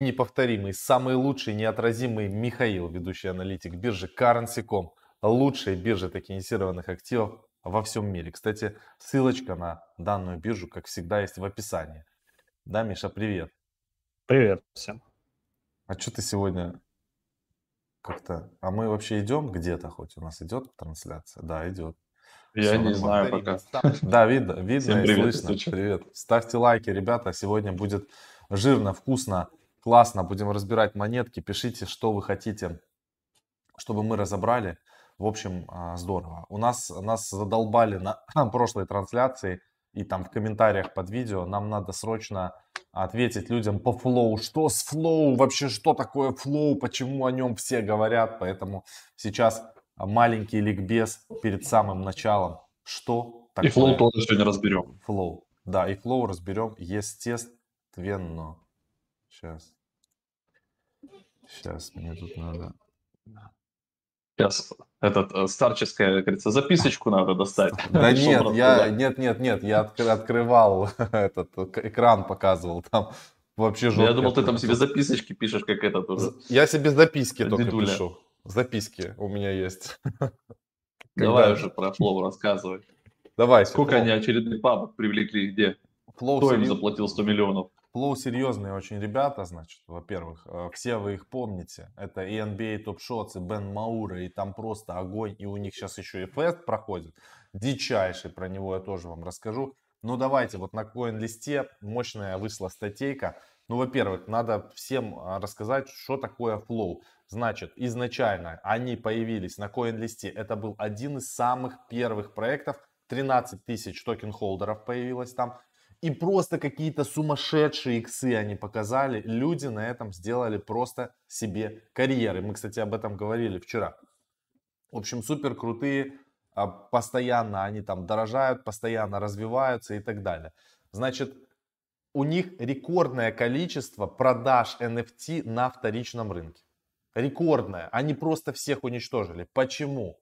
неповторимый, самый лучший, неотразимый Михаил, ведущий аналитик биржи Currency.com, лучшей биржи токенизированных активов во всем мире. Кстати, ссылочка на данную биржу, как всегда, есть в описании. Да, Миша, привет. Привет всем. А что ты сегодня как-то... А мы вообще идем где-то хоть? У нас идет трансляция? Да, идет. Я Все, не знаю пока. Да, видно, видно и привет, слышно. Привет. Ставьте лайки, ребята. Сегодня будет жирно, вкусно, классно. Будем разбирать монетки. Пишите, что вы хотите, чтобы мы разобрали. В общем, а, здорово. У нас нас задолбали на прошлой трансляции и там в комментариях под видео. Нам надо срочно ответить людям по Flow. Что с Flow? Вообще, что такое Flow? Почему о нем все говорят? Поэтому сейчас маленький ликбез перед самым началом. Что такое? И Flow тоже сегодня разберем. Flow. Да, и Flow разберем, естественно. Сейчас. Сейчас мне тут надо... Сейчас этот э, старческая, как говорится, записочку надо достать. Да нет, я, нет, нет, нет, я открывал этот экран, показывал там вообще жестко. Я думал, ты там себе записочки пишешь, как этот уже. Я себе записки только пишу. Записки у меня есть. Давай уже про флоу рассказывай. Давай. Сколько они очередных папок привлекли, где? Кто им заплатил 100 миллионов? Флоу серьезные очень ребята, значит, во-первых, э, все вы их помните. Это и NBA Top Shots, и Бен Маура, и там просто огонь. И у них сейчас еще и фест проходит. Дичайший, про него я тоже вам расскажу. Ну давайте, вот на коин-листе мощная вышла статейка. Ну, во-первых, надо всем а, рассказать, что такое флоу. Значит, изначально они появились на коин-листе. Это был один из самых первых проектов. 13 тысяч token-holder ов появилось там. И просто какие-то сумасшедшие иксы они показали. Люди на этом сделали просто себе карьеры. Мы, кстати, об этом говорили вчера. В общем, супер крутые. А, постоянно они там дорожают, постоянно развиваются и так далее. Значит, у них рекордное количество продаж NFT на вторичном рынке. Рекордное. Они просто всех уничтожили. Почему?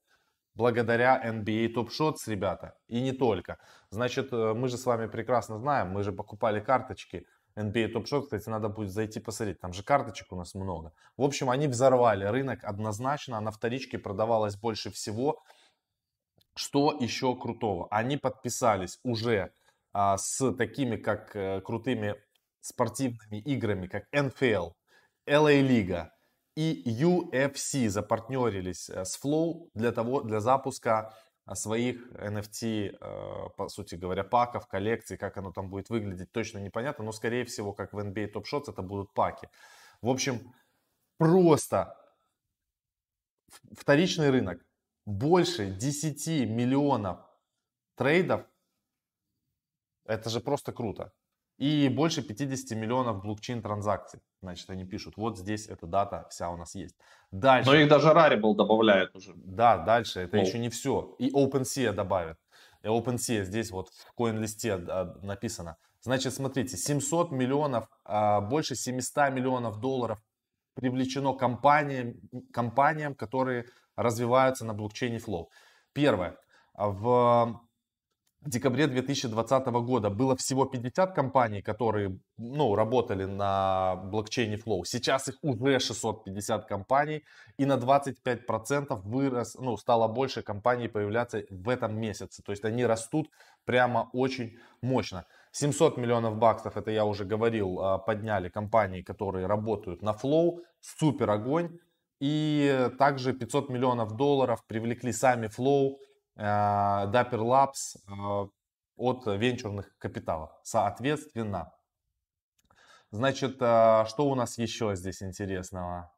Благодаря NBA Top Shots, ребята, и не только. Значит, э, мы же с вами прекрасно знаем, мы же покупали карточки NBA Top Shots, кстати, надо будет зайти посмотреть, там же карточек у нас много. В общем, они взорвали рынок однозначно, на вторичке продавалось больше всего. Что еще крутого? Они подписались уже а, с такими, как э, крутыми спортивными играми, как NFL, LA Лига, и UFC запартнерились э, с Flow для, того, для запуска э, своих NFT, э, по сути говоря, паков, коллекций, как оно там будет выглядеть, точно непонятно, но скорее всего, как в NBA Top Shots, это будут паки. В общем, просто вторичный рынок больше 10 миллионов трейдов, это же просто круто. И больше 50 миллионов блокчейн транзакций. Значит, они пишут, вот здесь эта дата вся у нас есть. Дальше. Но их даже Rarible добавляет уже. Да, дальше. Это oh. еще не все. И OpenSea добавят. И OpenSea здесь вот в CoinList а, написано. Значит, смотрите, 700 миллионов, а, больше 700 миллионов долларов привлечено компаниям, компаниям, которые развиваются на блокчейне Flow. Первое. В в декабре 2020 года было всего 50 компаний, которые ну, работали на блокчейне Flow. Сейчас их уже 650 компаний и на 25% вырос, ну, стало больше компаний появляться в этом месяце. То есть они растут прямо очень мощно. 700 миллионов баксов, это я уже говорил, а, подняли компании, которые работают на Flow. Супер огонь. И также 500 миллионов долларов привлекли сами Flow Dapper Labs э, от венчурных капиталов. Соответственно, значит, э, что у нас еще здесь интересного?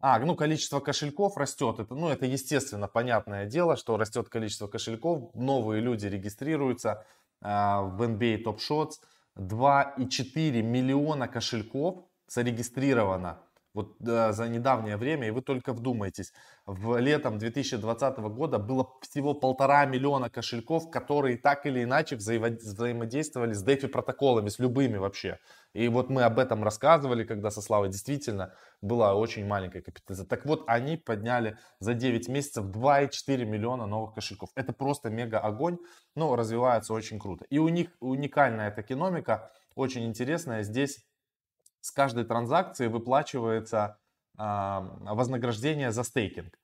А, ну, количество кошельков растет. Это, ну, это естественно, понятное дело, что растет количество кошельков. Новые люди регистрируются в NBA Top Shots. 2,4 миллиона кошельков зарегистрировано вот э, за недавнее время, и вы только вдумайтесь, в летом 2020 года было всего полтора миллиона кошельков, которые так или иначе взаимо- взаимодействовали с DeFi протоколами, с любыми вообще. И вот мы об этом рассказывали, когда со Славой действительно была очень маленькая капитализация. Так вот, они подняли за 9 месяцев 2,4 миллиона новых кошельков. Это просто мега огонь, но развивается очень круто. И у них уникальная токеномика, очень интересная. Здесь с каждой транзакции выплачивается вознаграждение за стейкинг.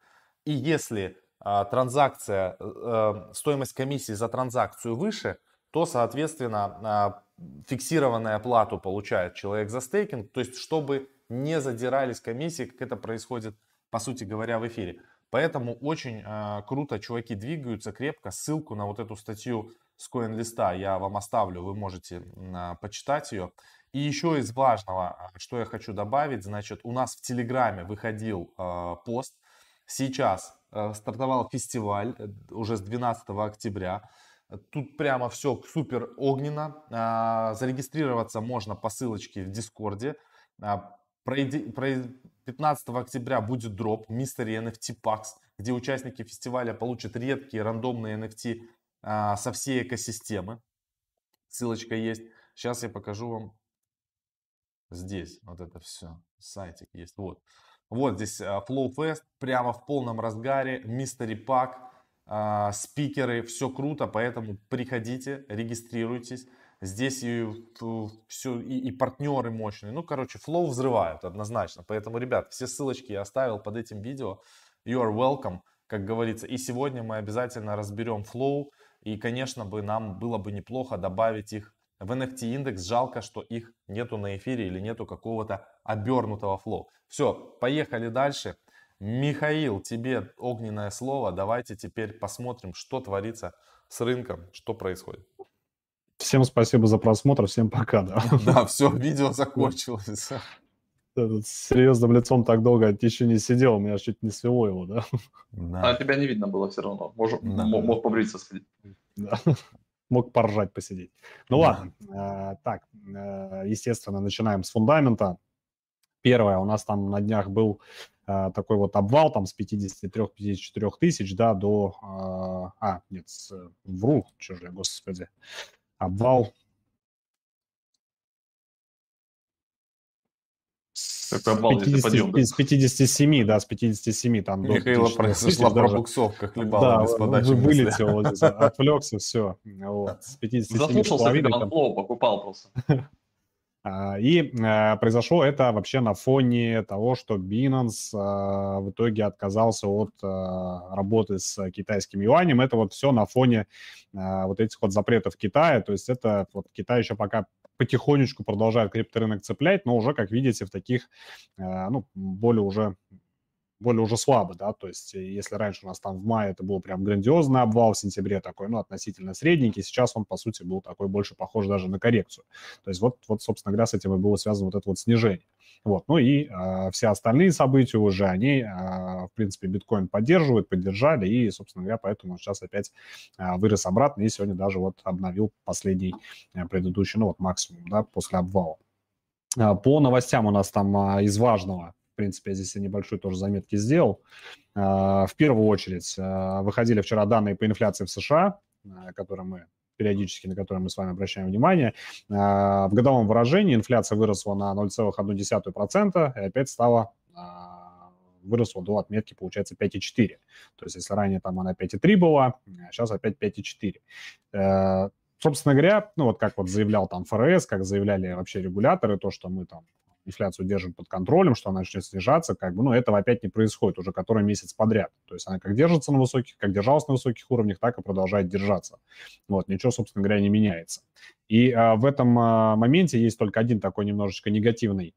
И если транзакция, стоимость комиссии за транзакцию выше, то, соответственно, фиксированную оплату получает человек за стейкинг, то есть чтобы не задирались комиссии, как это происходит, по сути говоря, в эфире. Поэтому очень э, круто чуваки двигаются крепко. Ссылку на вот эту статью с CoinList я вам оставлю, вы можете э, почитать ее. И еще из важного, что я хочу добавить, значит, у нас в Телеграме выходил э, пост. Сейчас э, стартовал фестиваль э, уже с 12 октября. Тут прямо все супер огненно. А, зарегистрироваться можно по ссылочке в Дискорде. 15 октября будет дроп Mystery NFT Packs, где участники фестиваля получат редкие рандомные NFT а, со всей экосистемы. Ссылочка есть. Сейчас я покажу вам здесь. Вот это все. Сайтик есть. Вот. Вот здесь а, Flow Fest. Прямо в полном разгаре. Mystery Pack а, спикеры, все круто, поэтому приходите, регистрируйтесь. Здесь и, все, и, и партнеры мощные. Ну, короче, флоу взрывают однозначно. Поэтому, ребят, все ссылочки я оставил под этим видео. You are welcome, как говорится. И сегодня мы обязательно разберем Flow. И, конечно, бы нам было бы неплохо добавить их в NFT индекс. Жалко, что их нету на эфире или нету какого-то обернутого Flow. Все, поехали дальше. Михаил, тебе огненное слово. Давайте теперь посмотрим, что творится с рынком, что происходит. Всем спасибо за просмотр, всем пока, да. Да, все, видео закончилось. С серьезным лицом так долго еще не сидел, у меня чуть не свело его, да. да. А тебя не видно было все равно, Мож, да. мог побриться сходить. Да. Мог поржать, посидеть. Ну ладно, а, так, э, естественно, начинаем с фундамента. Первое, у нас там на днях был а, такой вот обвал там с 53-54 тысяч, да, до... А, а нет, с, вру, же, господи. Обвал Какой обвал, 50, подъем, да? С 57, да, с 57 там Михаила произошла пробуксовка, хлебала да, без подачи вылетел, вот, отвлекся, все. Вот, с 57 Заслушался, когда он покупал просто. А, и а, произошло это вообще на фоне того, что Binance а, в итоге отказался от работы с китайским юанем. Это вот все на фоне вот этих вот запретов Китая. То есть это вот Китай еще пока потихонечку продолжает крипторынок цеплять, но уже, как видите, в таких, ну, более уже более уже слабо, да, то есть э, если раньше у нас там в мае это был прям грандиозный обвал, в сентябре такой, ну, относительно средненький, сейчас он, по сути, был такой больше похож даже на коррекцию. То есть вот, вот собственно говоря, с этим и было связано вот это вот снижение. Вот, ну и э, все остальные события уже, они, э, в принципе, биткоин поддерживают, поддержали, и, собственно говоря, поэтому он сейчас опять э, вырос обратно, и сегодня даже вот обновил последний э, предыдущий, ну, вот максимум, да, после обвала. По новостям у нас там из важного принципе, я здесь небольшой тоже заметки сделал. А, в первую очередь, а, выходили вчера данные по инфляции в США, а, которые мы периодически, на которые мы с вами обращаем внимание. В годовом выражении инфляция выросла на 0,1% и опять стала выросла до отметки, получается, 5,4. То есть, если ранее там она 5,3 была, сейчас опять 5,4. Собственно говоря, ну вот как вот заявлял там ФРС, как заявляли вообще регуляторы, то, что мы там инфляцию держим под контролем, что она начнет снижаться, как бы, ну, этого опять не происходит уже который месяц подряд. То есть она как держится на высоких, как держалась на высоких уровнях, так и продолжает держаться. Вот, ничего, собственно говоря, не меняется. И а, в этом а, моменте есть только один такой немножечко негативный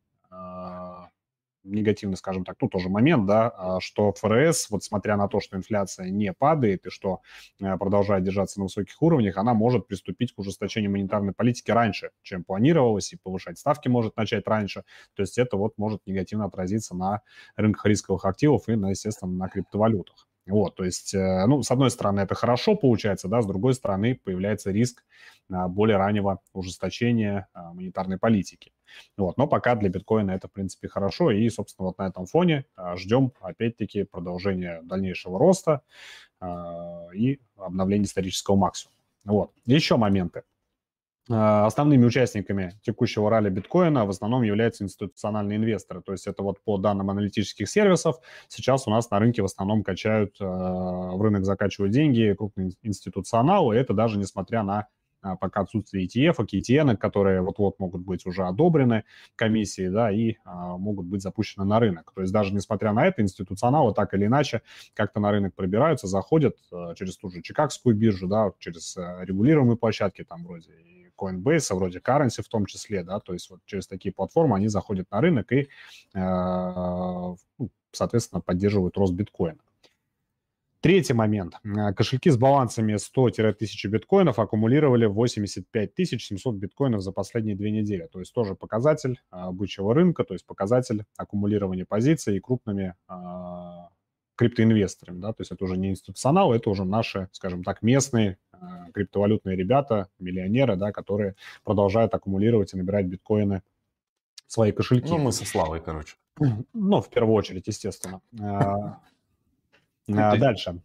негативный, скажем так, ну, тоже момент, да, а, что ФРС, вот смотря на то, что инфляция не падает и что э, продолжает держаться на высоких уровнях, она может приступить к ужесточению монетарной политики раньше, чем планировалось, и повышать ставки может начать раньше. То есть это вот может негативно отразиться на рынках рисковых активов и, естественно, на криптовалютах. Вот, то есть, э, ну, с одной стороны, это хорошо получается, да, с другой стороны, появляется риск а, более раннего ужесточения а, монетарной политики. Вот, но пока для биткоина это, в принципе, хорошо, и, собственно, вот на этом фоне а, ждем, опять-таки, продолжения дальнейшего роста и обновления исторического максимума. Вот, еще моменты. А, основными участниками текущего ралли биткоина в основном являются институциональные инвесторы. То есть это вот по данным аналитических сервисов сейчас у нас на рынке в основном качают, а, в рынок закачивают деньги крупные институционалы. Это даже несмотря на а, пока отсутствие ETF, KTN, которые вот-вот могут быть уже одобрены комиссией, да, и а, могут быть запущены на рынок. То есть даже несмотря на это, институционалы так или иначе как-то на рынок пробираются, заходят а, через ту же Чикагскую биржу, да, через регулируемые площадки, там вроде Coinbase, вроде Currency в том числе, да, то есть вот через такие платформы они заходят на рынок и, э, соответственно, поддерживают рост биткоина. Третий момент. Э, кошельки с балансами 100-1000 биткоинов аккумулировали 85 700 биткоинов за последние две недели. То есть тоже показатель э, бычьего рынка, то есть показатель аккумулирования позиций и крупными криптоинвесторами. Да? То есть это уже не институционал, это уже наши, скажем так, местные криптовалютные ребята, миллионеры, да, которые продолжают аккумулировать и набирать биткоины в свои кошельки. Ну, мы со Славой, короче. Ну, в первую очередь, естественно. А, дальше.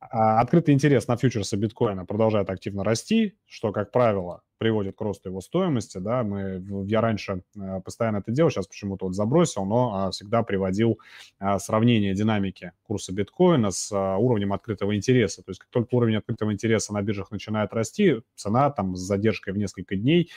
А, открытый интерес на фьючерсы биткоина продолжает активно расти, что, как правило, приводит к росту его стоимости, да, мы, я раньше э, постоянно это делал, сейчас почему-то вот забросил, но а, всегда приводил а, сравнение динамики курса биткоина с а, уровнем открытого интереса, то есть как только уровень открытого интереса на биржах начинает расти, цена там с задержкой в несколько дней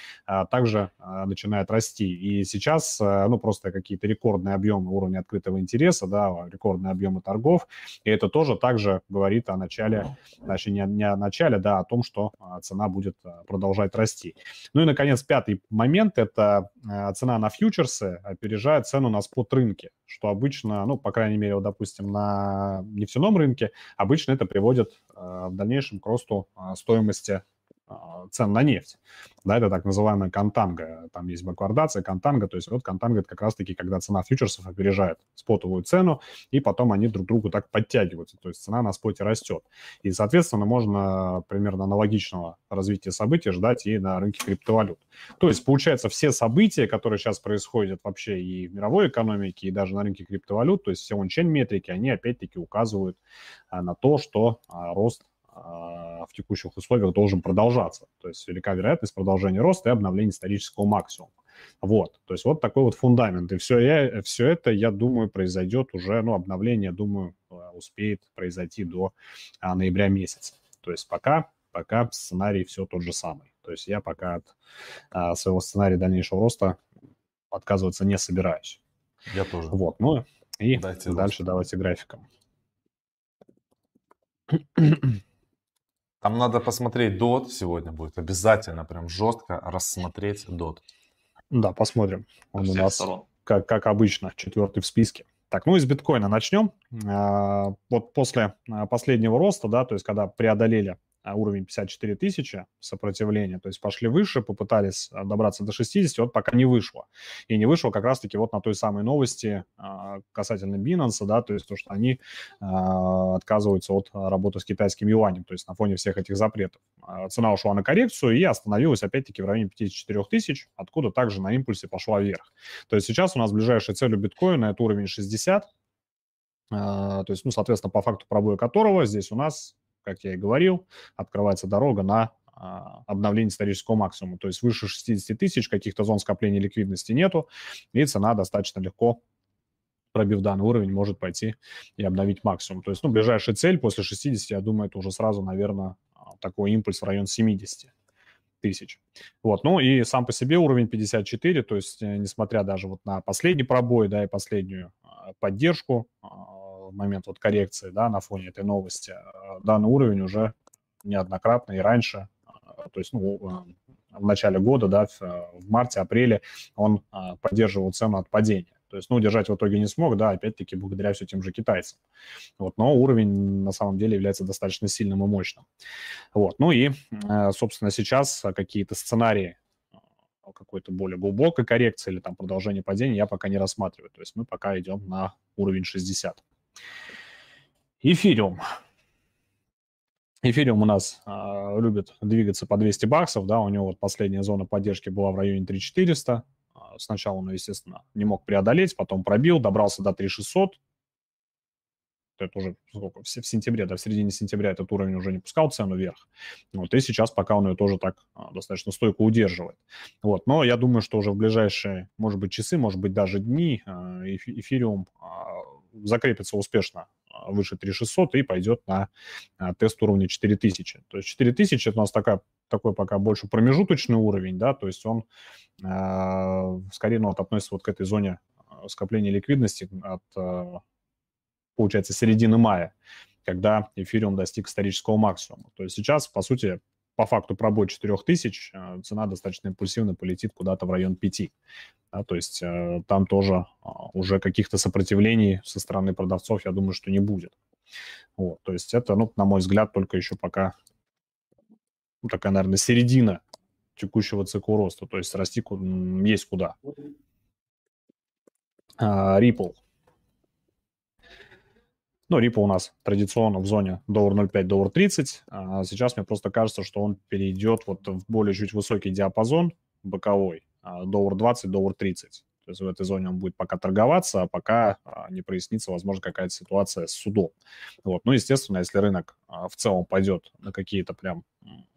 также начинает расти, и сейчас, ну, просто какие-то рекордные объемы уровня открытого интереса, да, рекордные объемы торгов, и это тоже также говорит о начале, значит, не, не о начале, да, о том, что цена будет продолжать расти расти. Ну и, наконец, пятый момент – это э, цена на фьючерсы опережает цену на спот-рынке, что обычно, ну, по крайней мере, вот, допустим, на нефтяном рынке обычно это приводит э, в дальнейшем к росту э, стоимости цен на нефть. Да, это так называемая контанга. Там есть баквардация, контанга. То есть вот контанга – это как раз-таки, когда цена фьючерсов опережает спотовую цену, и потом они друг другу так подтягиваются. То есть цена на споте растет. И, соответственно, можно примерно аналогичного развития событий ждать и на рынке криптовалют. То есть, получается, все события, которые сейчас происходят вообще и в мировой экономике, и даже на рынке криптовалют, то есть все ончейн метрики, они опять-таки указывают а, на то, что а, рост а, в текущих условиях должен продолжаться. То есть велика вероятность продолжения роста и обновления исторического максимума. Вот, то есть вот такой вот фундамент. И все, я, все это, я думаю, произойдет уже, ну, обновление, думаю, а, успеет произойти до а, ноября месяца. То есть пока, пока сценарий все тот же самый. То есть я пока от а, своего сценария дальнейшего роста отказываться не собираюсь. Я тоже. Вот, ну и Дайте дальше рост. давайте графиком. Там надо посмотреть DOT сегодня будет. Обязательно прям жестко рассмотреть DOT. Да, посмотрим. Он у нас, как, как обычно, четвертый в списке. Так, ну из биткоина начнем. А, вот после а, последнего роста, да, то есть когда преодолели уровень 54 тысячи сопротивления, то есть пошли выше, попытались а, добраться до 60, вот пока не вышло. И не вышло как раз-таки вот на той самой новости а, касательно Binance, да, то есть то, что они отказываются от работы с китайским юанем, то есть на фоне всех этих запретов. Цена ушла на коррекцию и остановилась опять-таки в районе 54 тысяч, откуда также на импульсе пошла вверх. То есть сейчас у нас ближайшая цель у биткоина это уровень 60, то есть, ну, соответственно, по факту пробоя которого здесь у нас как я и говорил, открывается дорога на а, обновление исторического максимума. То есть выше 60 тысяч каких-то зон скопления ликвидности нету, и цена достаточно легко пробив данный уровень, может пойти и обновить максимум. То есть, ну, ближайшая цель после 60, я думаю, это уже сразу, наверное, а, такой импульс в район 70 тысяч. Вот, ну и сам по себе уровень 54, то есть, э, несмотря даже вот на последний пробой, да, и последнюю а, поддержку, момент вот коррекции, да, на фоне этой новости, э, данный уровень уже неоднократно и раньше, э, то есть, ну, э, в начале года, да, в марте-апреле он поддерживал цену от падения. То есть, ну, удержать в итоге не смог, да, опять-таки благодаря все тем же китайцам. Вот, но уровень на самом деле является достаточно сильным и мощным. Вот, ну и, собственно, сейчас какие-то сценарии какой-то более глубокой коррекции или там продолжение падения я пока не рассматриваю. То есть мы пока идем на уровень 60. Эфириум. Эфириум у нас э, любит двигаться по 200 баксов, да, у него вот последняя зона поддержки была в районе 3400. А, сначала он, естественно, не мог преодолеть, потом пробил, добрался до 3600. Это уже сколько, в сентябре, да, в середине сентября этот уровень уже не пускал цену вверх. Вот, и сейчас пока он ее тоже так а, достаточно стойко удерживает. Вот, но я думаю, что уже в ближайшие, может быть, часы, может быть, даже дни эфириум закрепится успешно а, выше 3600 и пойдет на а, тест уровня 4000. То есть 4000 это у нас такая, такой пока больше промежуточный уровень, да, то есть он э, скорее ну, вот, относится вот к этой зоне скопления ликвидности от, получается, середины мая, когда эфириум достиг исторического максимума. То есть сейчас, по сути, по факту пробой 4000 э, цена достаточно импульсивно полетит куда-то в район 5. Да, то есть э, там тоже э, уже каких-то сопротивлений со стороны продавцов, я думаю, что не будет. Вот, то есть это, ну, на мой взгляд, только еще пока ну, такая, наверное, середина текущего цикла роста. То есть расти есть куда. А, Ripple. Ну, Ripple у нас традиционно в зоне доллар 0,5, доллар 30. А сейчас мне просто кажется, что он перейдет вот в более чуть высокий диапазон боковой. А, доллар 20, доллар 30. То есть в этой зоне он будет пока торговаться, а пока а, не прояснится, возможно, какая-то ситуация с судом. Вот. Ну, естественно, если рынок а, в целом пойдет на какие-то прям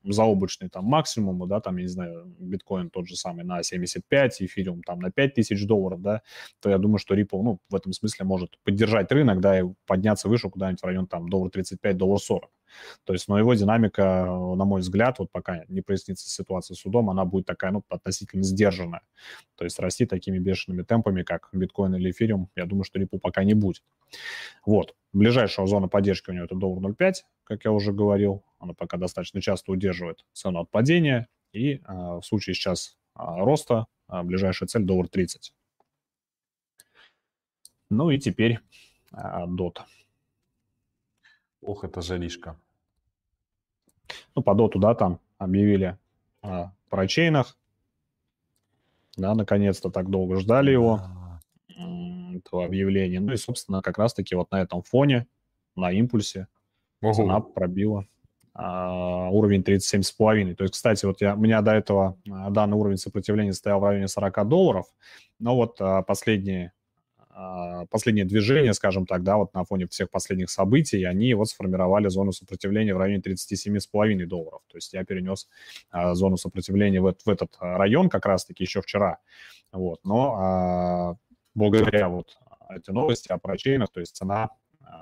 заоблачные там максимумы, да, там, я не знаю, биткоин тот же самый на 75, эфириум там на 5000 долларов, да, то я думаю, что Ripple, ну, в этом смысле может поддержать рынок, да, и подняться выше куда-нибудь в район там доллар 35, доллар 40. То есть, но его динамика, на мой взгляд, вот пока не прояснится ситуация с судом, она будет такая, ну, относительно сдержанная. То есть расти такими бешеными темпами, как биткоин или эфириум, я думаю, что Ripple пока не будет. Вот. Ближайшая зона поддержки у него это доллар 0,5, как я уже говорил. Она пока достаточно часто удерживает цену от падения. И а, в случае сейчас а, роста а, ближайшая цель доллар 30. Ну и теперь а, DOT. Ох, это жаришка. Ну, по доту, да, там объявили о парачейнах. Да, наконец-то так долго ждали его, этого объявления. Ну и, собственно, как раз-таки вот на этом фоне, на импульсе, Ого. цена пробила а, уровень 37,5. То есть, кстати, вот я, у меня до этого а, данный уровень сопротивления стоял в районе 40 долларов, но вот а, последние а, последнее движение, скажем так, да, вот на фоне всех последних событий, они вот сформировали зону сопротивления в районе 37,5 долларов. То есть я перенес а, зону сопротивления в, в этот район как раз-таки еще вчера. Вот. Но а, благодаря вот этой новости о парачейнах, то есть цена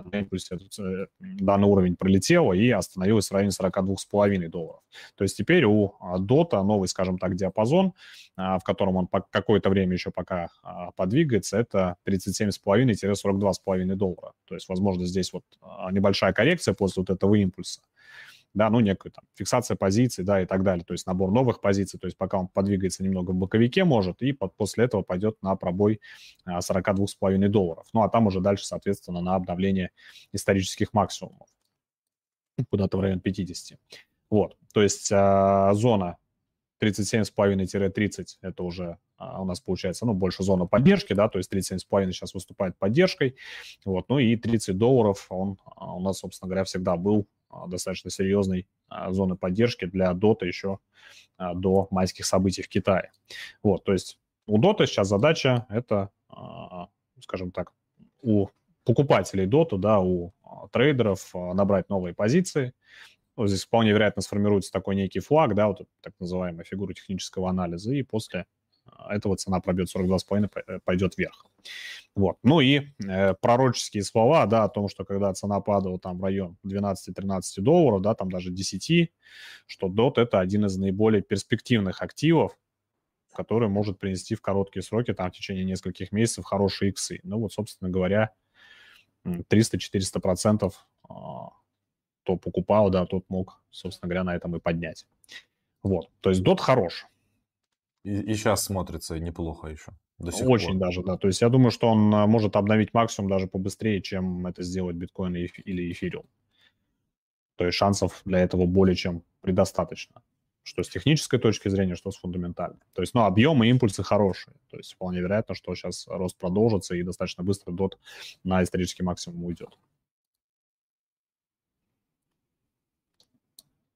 на импульсе э, данный уровень пролетела и остановилась в районе 42,5 долларов. То есть теперь у Дота новый, скажем так, диапазон, а, в котором он какое-то время еще пока а, подвигается, это 37,5-42,5 доллара. То есть, возможно, здесь вот а, небольшая коррекция после вот этого импульса да, ну, некая там фиксация позиций, да, и так далее, то есть набор новых позиций, то есть пока он подвигается немного в боковике может, и под, после этого пойдет на пробой 42,5 долларов. Ну, а там уже дальше, соответственно, на обновление исторических максимумов, куда-то в район 50. Вот, то есть а, зона 37,5-30 это уже а, у нас получается, ну, больше зона поддержки, да, то есть 37,5 сейчас выступает поддержкой, вот, ну и 30 долларов он а, у нас, собственно говоря, всегда был а, достаточно серьезной а, зоны поддержки для Дота еще а, до майских событий в Китае. Вот, то есть у Дота сейчас задача это, скажем так, у покупателей Дота, да, у трейдеров набрать новые позиции. Вот здесь вполне вероятно сформируется такой некий флаг, да, вот так называемая фигура технического анализа, и после этого цена пробьет 42,5, пойдет вверх. Вот. Ну и э, пророческие слова, да, о том, что когда цена падала там в район 12-13 долларов, да, там даже 10, что DOT это один из наиболее перспективных активов, который может принести в короткие сроки, там, в течение нескольких месяцев, хорошие иксы. Ну вот, собственно говоря, 300-400% а, кто покупал, да, тот мог, собственно говоря, на этом и поднять. Вот, то есть DOT хорош. И, и сейчас смотрится неплохо еще. До сих Очень пор. даже, да. То есть я думаю, что он а, может обновить максимум даже побыстрее, чем это сделать биткоин или эфириум. То есть шансов для этого более чем предостаточно. Что с технической точки зрения, что с фундаментальной. То есть, ну, объемы и импульсы хорошие. То есть вполне вероятно, что сейчас рост продолжится и достаточно быстро DOT на исторический максимум уйдет.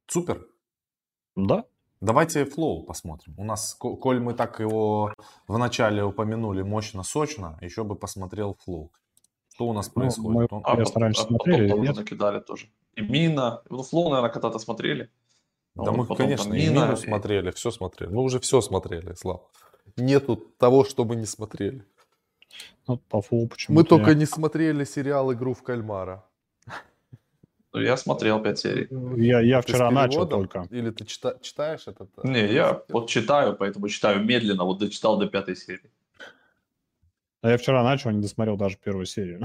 Супер. Да, Давайте Flow посмотрим. У нас, коль мы так его вначале упомянули мощно-сочно, еще бы посмотрел Flow. Что у нас ну, происходит? Мы, Он... А, стараемся а, смотрели потом тоже накидали тоже. И Mina. Ну, Flow, наверное, когда-то смотрели. Да, мы, конечно, и Мину и... смотрели, все смотрели. Мы уже все смотрели, Слав. Нету того, что мы не смотрели. Ну, по Flow почему Мы только не смотрели сериал «Игру в кальмара». Ну, я смотрел пять серий. Я, я Ты вчера начал только. Или ты чита- читаешь этот? э, Не, я вот читаю, поэтому читаю медленно, вот дочитал до пятой серии. А я вчера начал, не досмотрел даже первую серию.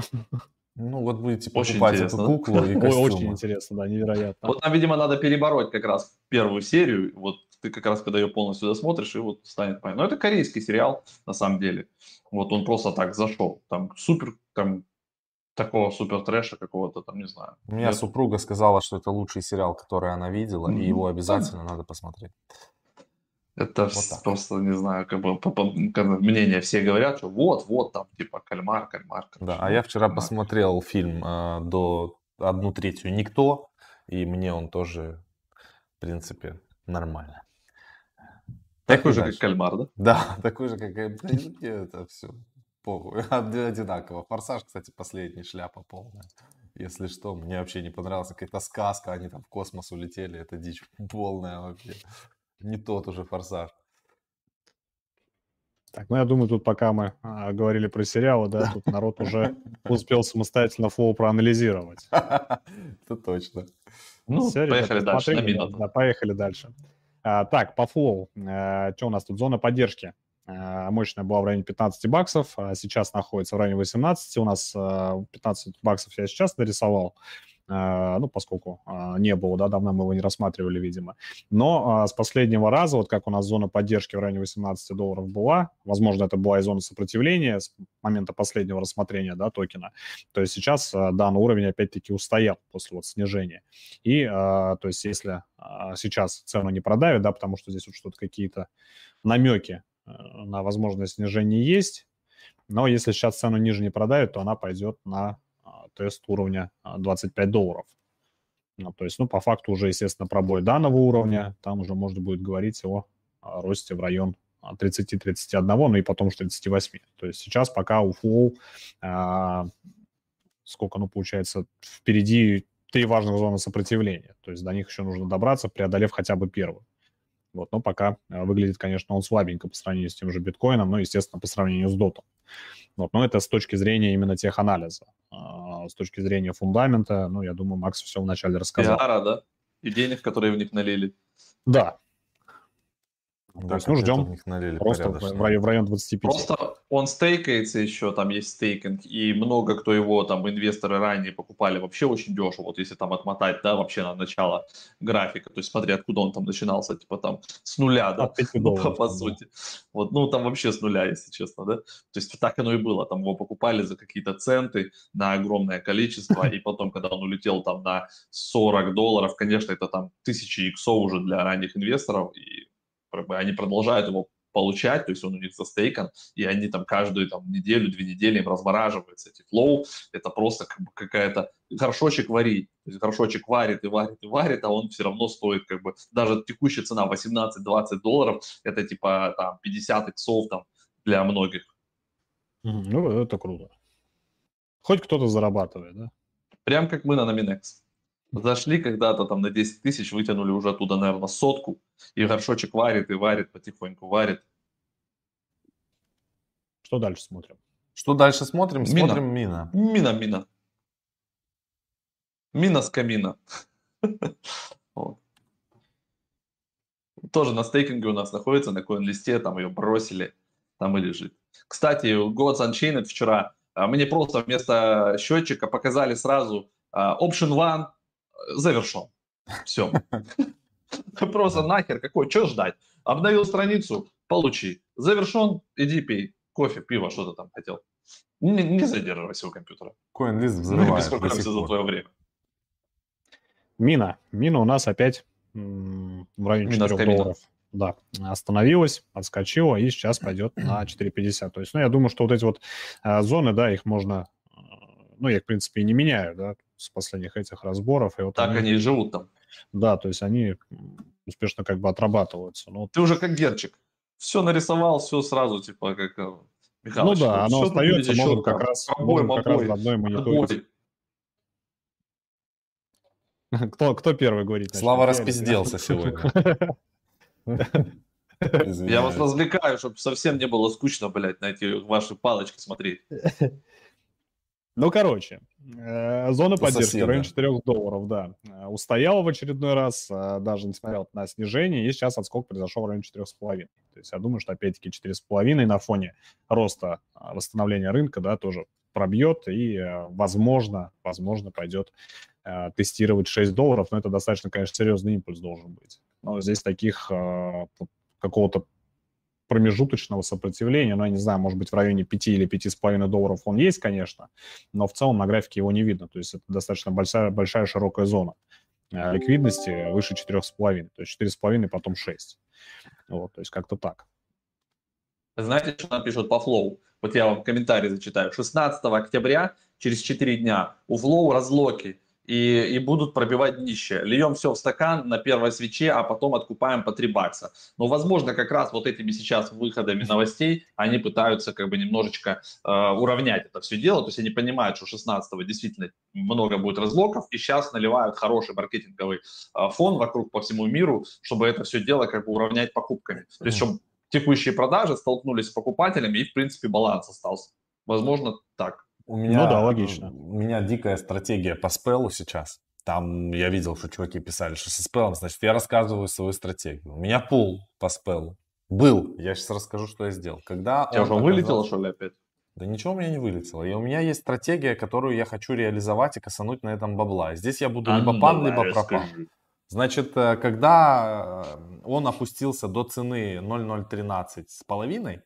Ну, вот будете Очень покупать интересно, эту куклу и Ой, костюмы. очень интересно, да, невероятно. Вот нам, видимо, надо перебороть как раз первую серию. Вот ты как раз, когда ее полностью досмотришь, и вот станет понятно. Но это корейский сериал, на самом деле. Вот он просто так зашел. Там супер, там такого супер трэша какого-то, там, не знаю. У меня Нет. супруга сказала, что это лучший сериал, который она видела, Мгм. и его обязательно надо посмотреть. Это Вот так. просто, не знаю, как бы, по- по- мнение все говорят, что вот, вот, там, типа, кальмар, кальмар. Да, короче, а ну, я вчера кальмар. посмотрел фильм э, до одну третью «Никто», и мне он тоже, в принципе, нормально. Такой же, дальше. как кальмар, да? Да, такой же, как это все похуй. Од- Одинаково. Форсаж, кстати, последний, шляпа полная. Если что, мне вообще не понравилась какая-то сказка, они там в космос улетели, это дичь полная вообще. Не тот уже форсаж. Так, ну я думаю, тут пока мы а, говорили про сериалы, да, тут народ уже успел самостоятельно Flow проанализировать. Это точно. Ну, ребята, поехали дальше, да, поехали дальше. А, так, по Flow. что у нас тут? Зона поддержки. А, мощная была в районе 15 баксов, а сейчас находится в районе 18. У нас а, 15 баксов я сейчас нарисовал. А, ну, поскольку не было, да, давно мы его не рассматривали, видимо. Но с последнего раза, вот как у нас зона поддержки в районе 18 долларов была, возможно, это была и зона сопротивления с момента последнего рассмотрения, да, токена, то есть сейчас данный уровень опять-таки устоял после вот снижения. И, то есть, если сейчас цену не продавит, да, потому что здесь вот что-то какие-то намеки на возможное снижение есть, но если сейчас цену ниже не продавит, то она пойдет на а, тест уровня а, 25 долларов. Ну, то есть, ну, по факту уже, естественно, пробой данного уровня, там уже можно будет говорить о а, росте в район а, 30-31, ну и потом уж 38. То есть сейчас пока у Flow а, сколько, ну, получается, впереди три важных зоны сопротивления. То есть до них еще нужно добраться, преодолев хотя бы первую. Вот, но пока а, выглядит, конечно, он слабенько по сравнению с тем же биткоином, но, естественно, по сравнению с дотом. Вот, но это с точки зрения именно теханализа. А, с точки зрения фундамента, ну, я думаю, Макс все вначале рассказал. Пиара, да? И денег, которые в них налили. Да, Да, есть, ну, как-то ждем в них налили просто в, в район, в район 25. Просто он стейкается еще, там есть стейкинг, и много кто его, там, инвесторы ранее покупали вообще очень дешево, вот если там отмотать, да, вообще на начало графика, то есть смотри, откуда он там начинался, типа там с нуля, да, От 5 ну, по, долларов, по да. сути. Вот, ну, там вообще с нуля, если честно, да. То есть так оно и было. Там его покупали за какие-то центы на огромное количество, и потом, когда он улетел там на 40 долларов, конечно, это там тысячи иксов уже для ранних инвесторов, и они продолжают его получать, то есть он у них застейкан, и они там каждую там неделю, две недели им размораживаются эти флоу, это просто как бы какая-то горшочек варить, то есть горшочек варит и варит и варит, а он все равно стоит как бы, даже текущая цена 18-20 долларов, это типа там 50 иксов там для многих. Ну, это круто. Хоть кто-то зарабатывает, да? Прям как мы на Nominex. Зашли когда-то там на 10 тысяч, вытянули уже оттуда, наверное, сотку, и горшочек варит и варит, потихоньку варит. Что дальше смотрим? Что дальше смотрим? Мина. Смотрим Мина. Мина, мина. Мина с камина. Вот. Тоже на стейкинге у нас находится, на коин-листе, там ее бросили, там и лежит. Кстати, Gods Unchained вчера а, мне просто вместо счетчика показали сразу а, Option One завершен. Все. Просто нахер, какой, что ждать? Обновил страницу, получи. Завершен, иди пей. Кофе, пиво, что ты там хотел. Не, не задерживайся у компьютера. Коин-лист Мы взрывает до беспокоимся за твое время. Мина. Мина у нас опять м, в районе Мина с 4 камином. долларов. Да, остановилась, отскочила и сейчас пойдет на 4,50. То есть, ну, я думаю, что вот эти вот а, зоны, да, их можно, а, ну, я, в принципе, и не меняю, да, с последних этих разборов. И вот Так они и живут там. Да, то есть они успешно как бы отрабатываются. Ну, Ты уже как Герчик. Все нарисовал, все сразу, типа, как... э, ну Михалыч, да, оно остается, можем как раз, Обои, можем как раз обои, в одной мониторить. Кто, кто первый говорит? Слава распизделся сегодня. Я вас развлекаю, чтобы совсем не было скучно, блядь, на эти ваши палочки смотреть. Ну, короче, э, зона поддержки в районе 4 долларов, да. Э, устояла в очередной раз, э, даже несмотря на снижение, и сейчас отскок произошел в районе 4,5. То есть я думаю, что опять-таки 4,5 на фоне роста восстановления рынка, да, тоже пробьет и, возможно, возможно, пойдет тестировать 6 долларов, но это достаточно, конечно, серьезный импульс должен быть. Но здесь таких какого-то промежуточного сопротивления, ну, я не знаю, может быть, в районе 5 или 5,5 долларов он есть, конечно, но в целом на графике его не видно, то есть это достаточно большая, большая широкая зона э, ликвидности выше 4,5, то есть 4,5, потом 6. Вот, то есть как-то так. Знаете, что нам пишут по Flow? Вот я вам комментарий зачитаю. 16 октября, через 4 дня, у Flow разлоки и, и будут пробивать днище. Льем все в стакан на первой свече, а потом откупаем по 3 бакса. Но, возможно, как раз вот этими сейчас выходами новостей они пытаются как бы немножечко э, уравнять это все дело. То есть они понимают, что 16-го действительно много будет разлоков, и сейчас наливают хороший маркетинговый э, фон вокруг по всему миру, чтобы это все дело как бы уравнять покупками. То есть, чтобы текущие продажи столкнулись с покупателями, и, в принципе, баланс остался. Возможно, так. У меня, ну да, логично. У меня дикая стратегия по спелу сейчас. Там я видел, что чуваки писали, что со спелом, значит, я рассказываю свою стратегию. У меня пул по спелу. Был. Я сейчас расскажу, что я сделал. Когда Тебя уже вылетело, что ли, опять? Да ничего у меня не вылетело. И у меня есть стратегия, которую я хочу реализовать и косануть на этом бабла. Здесь я буду а, либо ну, пан, либо пропан. Значит, э, когда э, он опустился до цены 0,013 с половиной,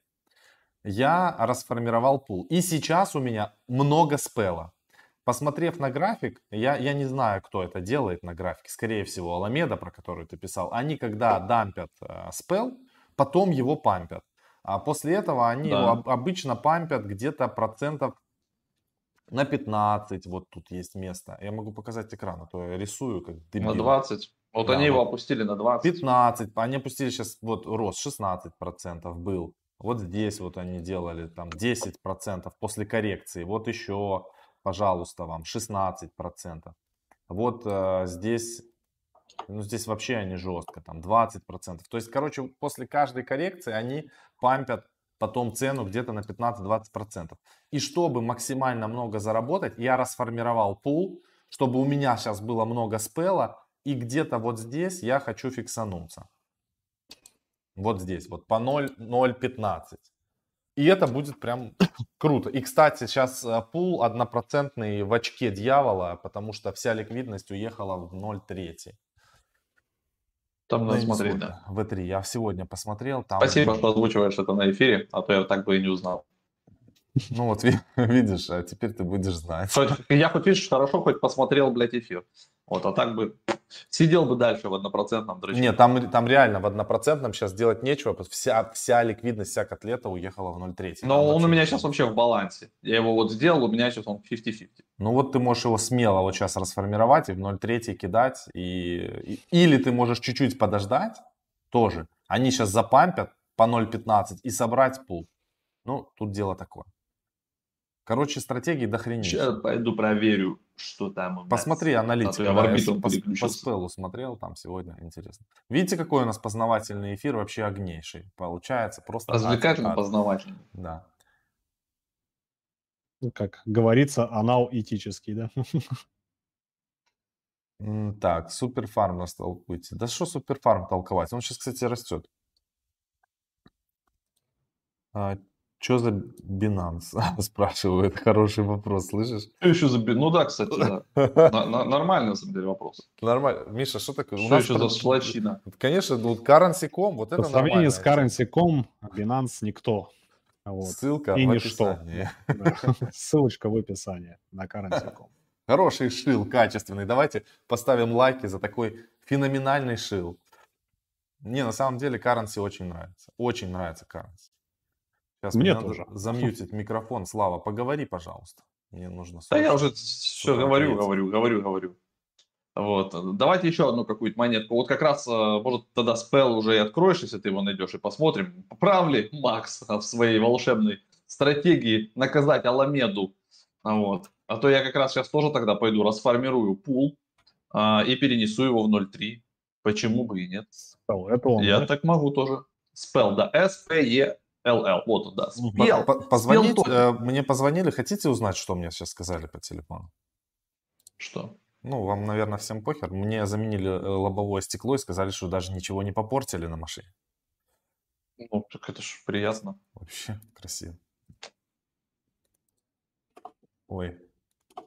я расформировал пул. И сейчас у меня много спела. Посмотрев на график, я, я не знаю, кто это делает на графике, скорее всего, Аламеда, про которую ты писал, они когда дампят э, спел, потом его пампят. А после этого они да. его обычно пампят где-то процентов на 15, вот тут есть место. Я могу показать экран, а то я рисую как дебил. На 20. Вот да, они его опустили на 20. 15, они опустили сейчас, вот рост 16% был. Вот здесь вот они делали там 10% после коррекции. Вот еще, пожалуйста, вам 16%. Вот э, здесь, ну здесь вообще они жестко, там 20%. То есть, короче, после каждой коррекции они пампят потом цену где-то на 15-20%. И чтобы максимально много заработать, я расформировал пул, чтобы у меня сейчас было много спела, и где-то вот здесь я хочу фиксануться. Вот здесь, вот по 0,015. И это будет прям круто. И, кстати, сейчас э, пул однопроцентный в очке дьявола, потому что вся ликвидность уехала в 0,3. Там надо смотреть, да. В 3 Я сегодня посмотрел. Там... Спасибо, что озвучиваешь это на эфире, а то я так бы и не узнал. Ну вот видишь, а теперь ты будешь знать. Я хоть видишь, хорошо хоть посмотрел, блядь, эфир. Вот, а так бы сидел бы дальше в однопроцентном дрочке. Нет, там, там реально в однопроцентном сейчас делать нечего, вся, вся ликвидность, вся котлета уехала в 0,3. Но он у меня сейчас вообще в балансе. Я его вот сделал, у меня сейчас он 50-50. Ну вот ты можешь его смело вот сейчас расформировать и в 0,3 кидать. И, и, или ты можешь чуть-чуть подождать тоже. Они сейчас запампят по 0,15 и собрать пул. Ну, тут дело такое. Короче, стратегии дохренища. Сейчас пойду проверю, что там у нас. Посмотри аналитику. А я, да, я по, по спелу смотрел, там сегодня интересно. Видите, какой у нас познавательный эфир, вообще огнейший. Получается просто... Развлекательно познавательный. Да. Ну, как говорится, анал этический, да? Так, суперфарм нас толкуйте. Да что суперфарм толковать? Он сейчас, кстати, растет. Что за Binance? Спрашивают. Хороший вопрос, слышишь? Что еще за Binance? Ну да, кстати, да. Нормально, на самом деле, вопрос. Нормально. Миша, что такое? Что еще за сплочина? Конечно, ну, Currency.com, вот это По сравнению с Currency.com, Binance никто. Вот. Ссылка и в описании. Ссылочка в описании на Currency.com. Хороший шил, качественный. Давайте поставим лайки за такой феноменальный шил. Не, на самом деле Currency очень нравится. Очень нравится Currency. Сейчас мне, мне тоже. замьютить микрофон. Слава, поговори, пожалуйста. Мне нужно... Да я уже все говорю, говорю, говорю, говорю. Вот. Давайте еще одну какую-то монетку. Вот как раз, э, может, тогда спел уже и откроешь, если ты его найдешь, и посмотрим, прав ли Макс в своей волшебной стратегии наказать Аламеду. Вот. А то я как раз сейчас тоже тогда пойду расформирую пул а, и перенесу его в 0.3. Почему бы и нет? Это он, я да? так могу тоже. Спел, да. S-P-E LL, вот он, да, спел. по- Позвонить, тоже. э, мне позвонили, хотите узнать, что мне сейчас сказали по телефону? Что? Ну, вам, наверное, всем похер. Мне заменили э, лобовое стекло и сказали, что даже ничего не попортили на машине. Ну, так это ж приятно. Вообще красиво. Ой,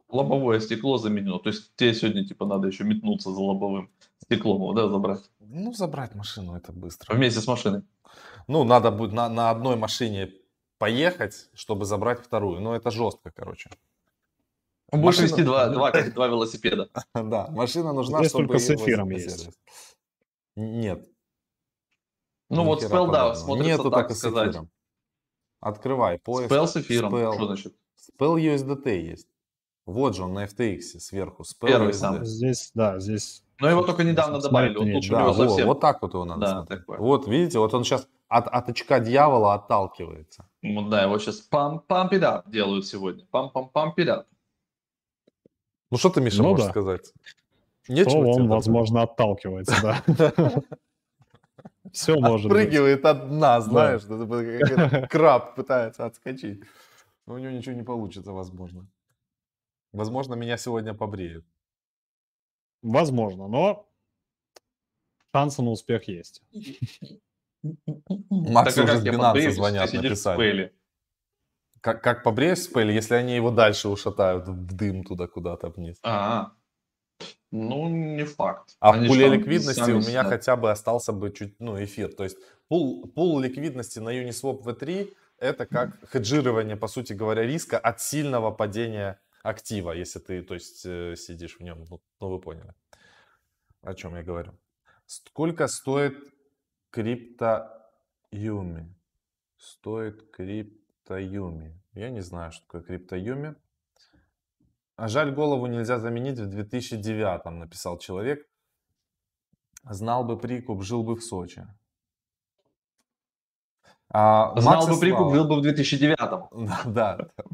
Лобовое стекло заменено. То есть тебе сегодня, типа, надо еще метнуться за лобовым стеклом, его, да, забрать? ну забрать машину это быстро. Вместе с машиной. Ну, надо будет на, на одной машине поехать, чтобы забрать вторую. Ну, это жестко, короче. Будешь Машина- вести два, два, два велосипеда. Да, машина нужна, Здесь чтобы только с эфиром есть. Нет. Ну вот спел, да, смотрится Нету так с сказать. эфиром. Открывай поиск. Спел с эфиром. Spell. Что значит? Spell USDT есть. Вот же он на FTX сверху. Spell Первый USD. самый. Здесь, да, здесь Но его только недавно добавили. Вот у Да, него во, совсем. вот так вот его надо Да, смотреть. такое. Вот, видите, вот он сейчас от, от очка дьявола отталкивается. Ну да, его сейчас пам pump it up делают сегодня. Пам пам pump it up. Ну что ты, Миша, Ну можешь да. сказать? Нечего тебе он, возможно, отталкивается, да. Все может быть. Отпрыгивает от дна, знаешь, этот краб пытается отскочить. Но у него ничего не получится, возможно. Возможно, меня сегодня побреют. Возможно, но шансы на успех есть. Макс а уже с Binance звонят, написали. Как, как побреешь в спеле, если они его дальше ушатают в дым туда куда-то вниз? А, ну не факт. А Они в пуле ликвидности у меня сидят. хотя бы остался бы чуть, ну, эфир. То есть пул, пул ликвидности на Uniswap V3 это как хеджирование, по сути говоря, риска от сильного падения актива, если ты, то есть, э, сидишь в нем. Ну, ну, вы поняли, о чем я говорю. Сколько стоит крипто Юми? Стоит крипто Юми. Я не знаю, что такое крипто Юми. А жаль, голову нельзя заменить в 2009 написал человек. Знал бы прикуп, жил бы в Сочи. А, Знал Макс бы прикуп, жил бы в 2009-м. Да, да.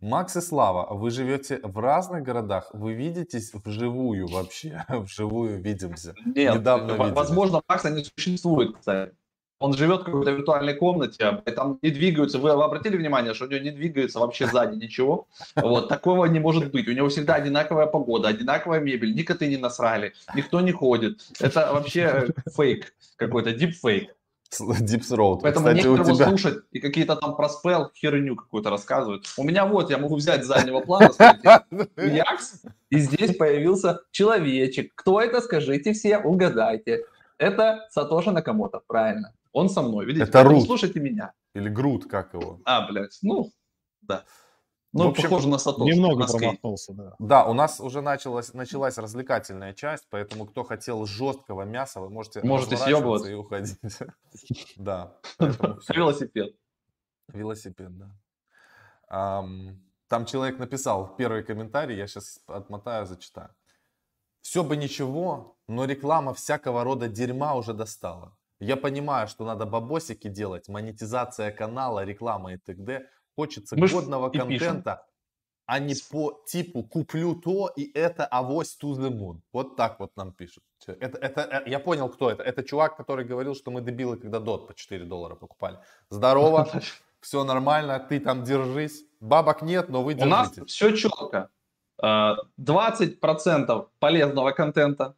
Макс и Слава, вы живете в разных городах, вы видитесь вживую вообще, вживую видимся. Нет, Недавно виделись. возможно, Макса не существует, кстати. Он живет в какой-то виртуальной комнате, а там не двигаются. Вы обратили внимание, что у него не двигается вообще сзади ничего? Вот, такого не может быть. У него всегда одинаковая погода, одинаковая мебель, ни коты не насрали, никто не ходит. Это вообще э, фейк какой-то, дипфейк. Deep Throat. Поэтому Кстати, его тебя... слушать и какие-то там про спел херню какую-то рассказывают. У меня вот, я могу взять с заднего плана, смотрите, Якс, и здесь появился человечек. Кто это, скажите все, угадайте. Это Сатоши Накамото, правильно. Он со мной, видите? Это Рут. слушайте меня. Или Грут, как его. А, блядь, ну, да. В Ну, общем, похоже на Сатоши. Немного на промахнулся, да. Да, у нас уже началась, началась развлекательная часть, поэтому кто хотел жесткого мяса, вы можете Можете съебываться. и уходить. Да. Велосипед. Велосипед, да. Ам, Там человек написал первый комментарий, я сейчас отмотаю, зачитаю. Все бы ничего, но реклама всякого рода дерьма уже достала. Я понимаю, что надо бабосики делать, монетизация канала, реклама и т.д. Хочется Мы годного и пишем. контента, а не по типу куплю то и это авось to the moon. Вот так вот нам пишут. Это, это, э, я понял, кто это. Это чувак, который говорил, что мы дебилы, когда дот по 4 доллара покупали. Здорово, все нормально, ты там держись. Бабок нет, но вы У нас держитесь. все четко. Э, 20% полезного контента,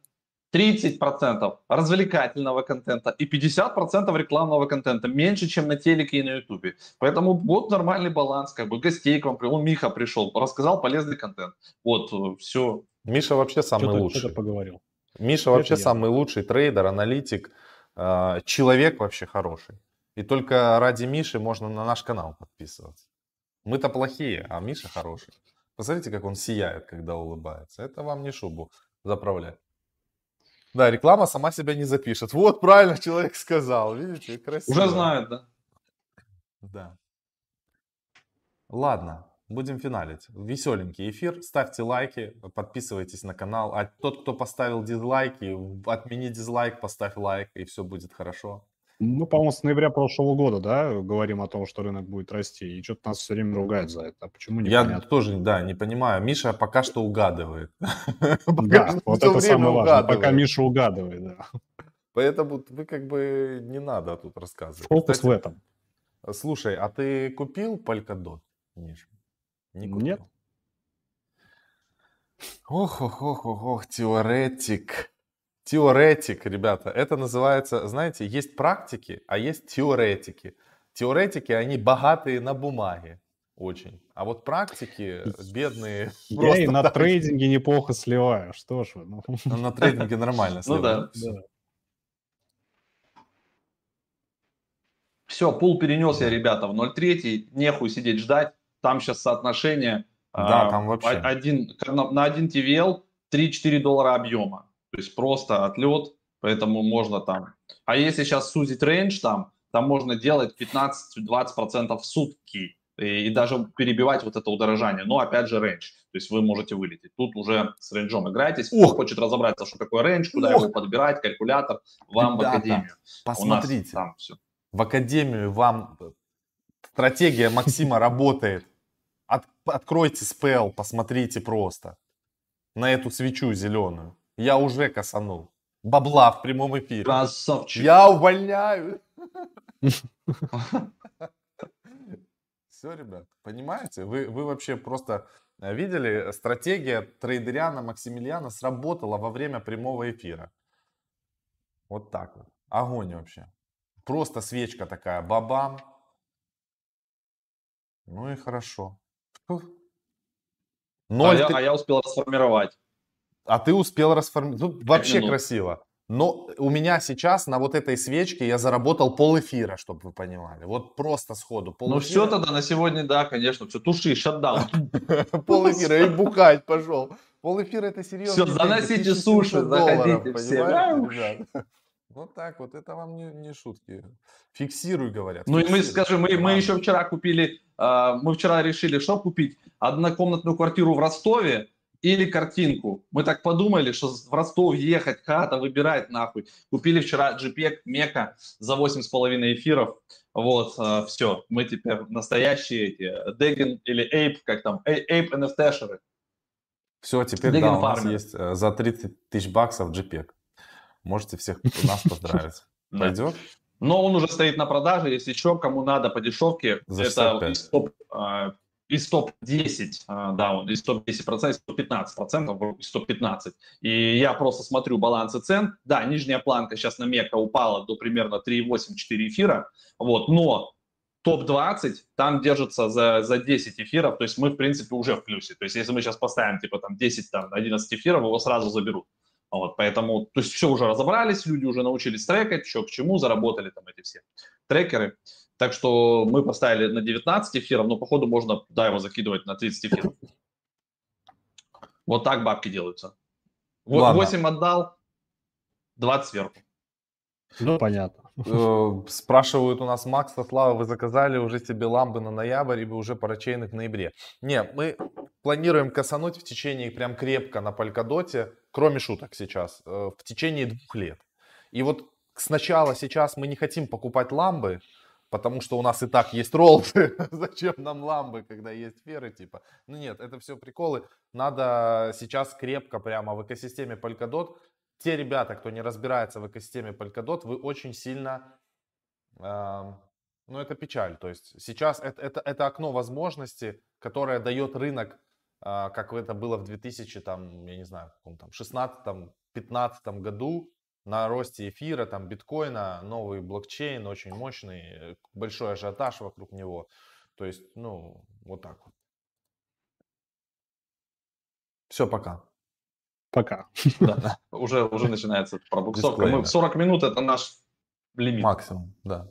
30% развлекательного контента и 50% рекламного контента. Меньше, чем на телеке и на ютубе. Поэтому вот нормальный баланс. Как бы гостей к вам привел. Миха пришел, рассказал полезный контент. Вот, все. Миша вообще самый Что-то лучший. что-то поговорил. Миша вообще я. самый лучший трейдер, аналитик, э, человек вообще хороший. И только ради Миши можно на наш канал подписываться. Мы-то плохие, а Миша хороший. Посмотрите, как он сияет, когда улыбается. Это вам не шубу заправлять. Да, реклама сама себя не запишет. Вот правильно человек сказал. Видите, красиво. Уже знают, да? Да. Ладно, будем финалить. Веселенький эфир. Ставьте лайки, подписывайтесь на канал. А тот, кто поставил дизлайки, отмени дизлайк, поставь лайк, и все будет хорошо. Мы, по-моему, с ноября прошлого года, да, говорим о том, что рынок будет расти, и что-то нас все время ругают за это. А почему Я непонятно? тоже, да, не понимаю. Миша пока что угадывает. Да, вот это самое важное. Пока. Миша угадывает, да. Поэтому вы как бы не надо тут рассказывать. Фокус в этом. Слушай, а ты купил Polkadot, Миша? Не Нет. Ох, ох, ох, ох, ох, теоретик. Теоретик, ребята, это называется, знаете, есть практики, а есть теоретики. Теоретики, они богатые на бумаге очень. А вот практики бедные. Я и на так... трейдинге неплохо сливаю. Что ж вы. Ну. ну на трейдинге нормально Ну да. Все, пул перенес я, ребята, в 0.3. Нехуй сидеть ждать. Там сейчас соотношение да, а, там вообще. Один, на один TVL 3-4 доллара объема. То есть просто отлет, поэтому можно там. А если сейчас сузить range там, там можно делать 15-20% в сутки и, и даже перебивать вот это удорожание. Но опять же range. То есть вы можете вылететь. Тут уже с range ом играетесь. Кто хочет разобраться, что такое range, куда Ох. его подбирать, калькулятор, вам Ребята, в академию. Посмотрите. там все. В академию вам стратегия Максима работает. От, откройте спел, посмотрите просто на эту свечу зеленую. Я уже косанул. Бабла в прямом эфире. Красавчик. Я увольняю. Все, ребят, понимаете? Вы, вы вообще просто э, видели, стратегия трейдериана Максимилиана сработала во время прямого эфира. Вот так вот. Огонь вообще. Просто свечка такая, бабам. Ну и хорошо. Ноль, а, я, а я успел сформировать. А ты успел расформировать. Ну, вообще минут. красиво. Но у меня сейчас на вот этой свечке я заработал пол эфира, чтобы вы понимали. Вот просто сходу. Пол ну все тогда на сегодня, да, конечно. Все, туши, шатдаун. Пол эфира и бухать пошел. Пол эфира это серьезно. Все, заносите суши, заходите все. Вот так вот, это вам не, не шутки. Фиксируй, говорят. Ну и мы, скажи, мы, мы еще вчера купили, э, мы вчера решили, что купить? Однокомнатную квартиру в Ростове, или картинку. Мы так подумали, что в Ростов ехать, хата, выбирать нахуй. Купили вчера JPEG Мека за 8,5 эфиров. Вот, э, все, мы теперь настоящие эти Дегин или Ape, как там, Ape NFT-шеры. Все, теперь Degen да, у нас есть э, за 30 тысяч баксов JPEG. Можете всех нас поздравить. Пойдет? Но он уже стоит на продаже, если что, кому надо по дешевке, это из топ-10, а, да, он из топ-10 процентов, 115 процентов, из 115. И я просто смотрю балансы цен. Да, нижняя планка сейчас на Мека упала до примерно 3,8-4 эфира, вот, но топ-20 там держится за, за 10 эфиров, то есть мы, в принципе, уже в плюсе. То есть если мы сейчас поставим, типа, там, 10, там, 11 эфиров, его сразу заберут. Вот, поэтому, то есть все уже разобрались, люди уже научились трекать, что к чему, заработали там эти все трекеры. Так что мы поставили на 19 эфиров, но походу можно, да, его закидывать на 30 эфиров. Вот так бабки делаются. Вот 8 отдал, 20 сверху. Ну, понятно. Э, спрашивают у нас, Макс, Слава, вы заказали уже себе ламбы на ноябрь, и вы уже парачейных в ноябре. Не, мы планируем косануть в течение прям крепко на Полькадоте, кроме шуток сейчас, э, в течение двух лет. И вот сначала сейчас мы не хотим покупать ламбы, потому что у нас и так есть роллы, зачем нам ламбы, когда есть сферы, типа. Ну нет, это все приколы. Надо сейчас крепко прямо в экосистеме Polkadot. Те ребята, кто не разбирается в экосистеме Polkadot, вы очень сильно... Э, ну, это печаль. То есть сейчас это, это, это окно возможности, которое дает рынок, э, как это было в 2000, там, я не знаю, там, 16-15 году, на росте эфира, там, биткоина, новый блокчейн, очень мощный, большой ажиотаж вокруг него. То есть, ну, вот так вот. Все, пока. Пока. Да, уже, уже начинается пробуксовка. Мы 40 минут это наш лимит. Максимум, да.